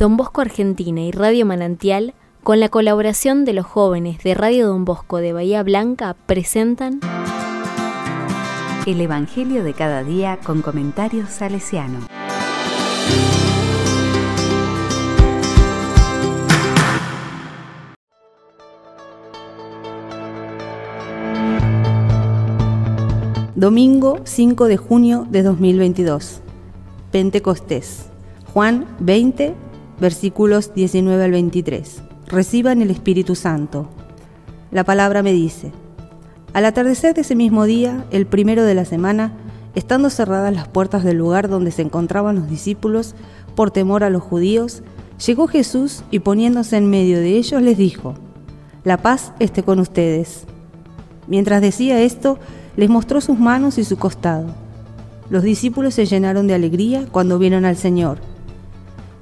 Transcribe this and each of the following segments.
Don Bosco Argentina y Radio Manantial, con la colaboración de los jóvenes de Radio Don Bosco de Bahía Blanca, presentan El Evangelio de cada día con comentarios salesiano. Domingo 5 de junio de 2022. Pentecostés. Juan 20, versículos 19 al 23. Reciban el Espíritu Santo. La palabra me dice, al atardecer de ese mismo día, el primero de la semana, estando cerradas las puertas del lugar donde se encontraban los discípulos, por temor a los judíos, llegó Jesús y poniéndose en medio de ellos les dijo, La paz esté con ustedes. Mientras decía esto, les mostró sus manos y su costado. Los discípulos se llenaron de alegría cuando vieron al Señor.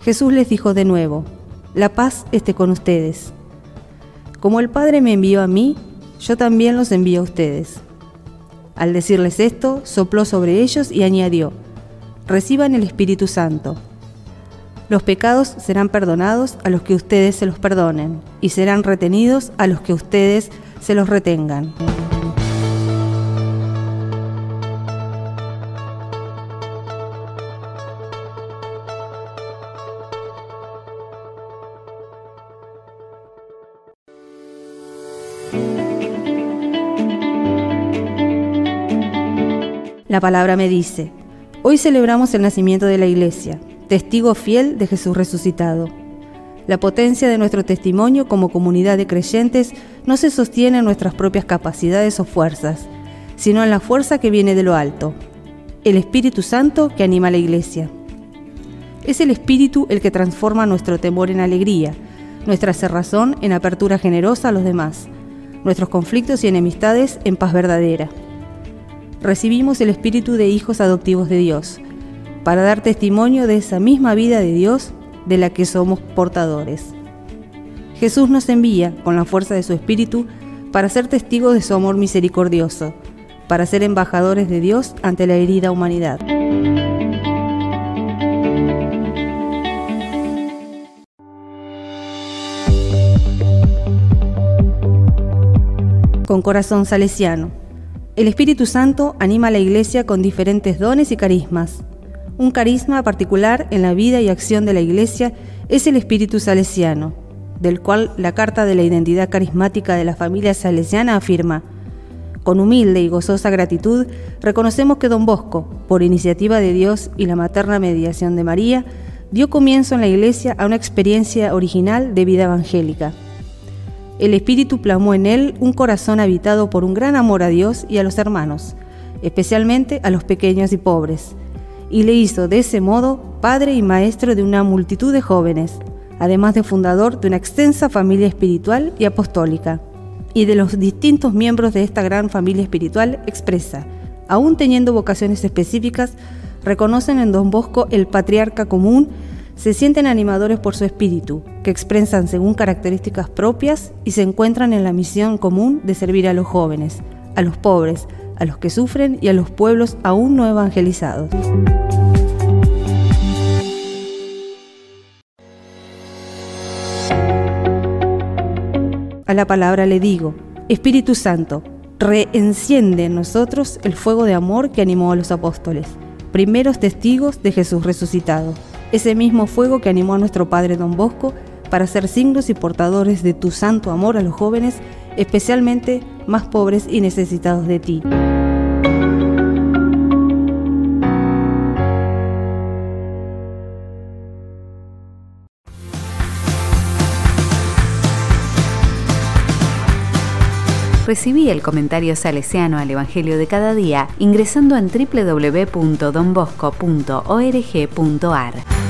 Jesús les dijo de nuevo, La paz esté con ustedes. Como el Padre me envió a mí, yo también los envío a ustedes. Al decirles esto, sopló sobre ellos y añadió, Reciban el Espíritu Santo. Los pecados serán perdonados a los que ustedes se los perdonen, y serán retenidos a los que ustedes se los retengan. La palabra me dice, hoy celebramos el nacimiento de la Iglesia, testigo fiel de Jesús resucitado. La potencia de nuestro testimonio como comunidad de creyentes no se sostiene en nuestras propias capacidades o fuerzas, sino en la fuerza que viene de lo alto, el Espíritu Santo que anima a la Iglesia. Es el Espíritu el que transforma nuestro temor en alegría, nuestra cerrazón en apertura generosa a los demás, nuestros conflictos y enemistades en paz verdadera recibimos el espíritu de hijos adoptivos de Dios, para dar testimonio de esa misma vida de Dios de la que somos portadores. Jesús nos envía, con la fuerza de su espíritu, para ser testigos de su amor misericordioso, para ser embajadores de Dios ante la herida humanidad. Con corazón salesiano. El Espíritu Santo anima a la Iglesia con diferentes dones y carismas. Un carisma particular en la vida y acción de la Iglesia es el Espíritu Salesiano, del cual la Carta de la Identidad Carismática de la Familia Salesiana afirma, con humilde y gozosa gratitud, reconocemos que don Bosco, por iniciativa de Dios y la materna mediación de María, dio comienzo en la Iglesia a una experiencia original de vida evangélica el Espíritu plasmó en él un corazón habitado por un gran amor a Dios y a los hermanos, especialmente a los pequeños y pobres, y le hizo de ese modo padre y maestro de una multitud de jóvenes, además de fundador de una extensa familia espiritual y apostólica. Y de los distintos miembros de esta gran familia espiritual expresa, aún teniendo vocaciones específicas, reconocen en Don Bosco el patriarca común se sienten animadores por su espíritu, que expresan según características propias y se encuentran en la misión común de servir a los jóvenes, a los pobres, a los que sufren y a los pueblos aún no evangelizados. A la palabra le digo, Espíritu Santo, reenciende en nosotros el fuego de amor que animó a los apóstoles, primeros testigos de Jesús resucitado ese mismo fuego que animó a nuestro Padre Don Bosco para ser signos y portadores de tu santo amor a los jóvenes, especialmente más pobres y necesitados de ti. Recibí el comentario salesiano al Evangelio de cada día ingresando en www.donbosco.org.ar.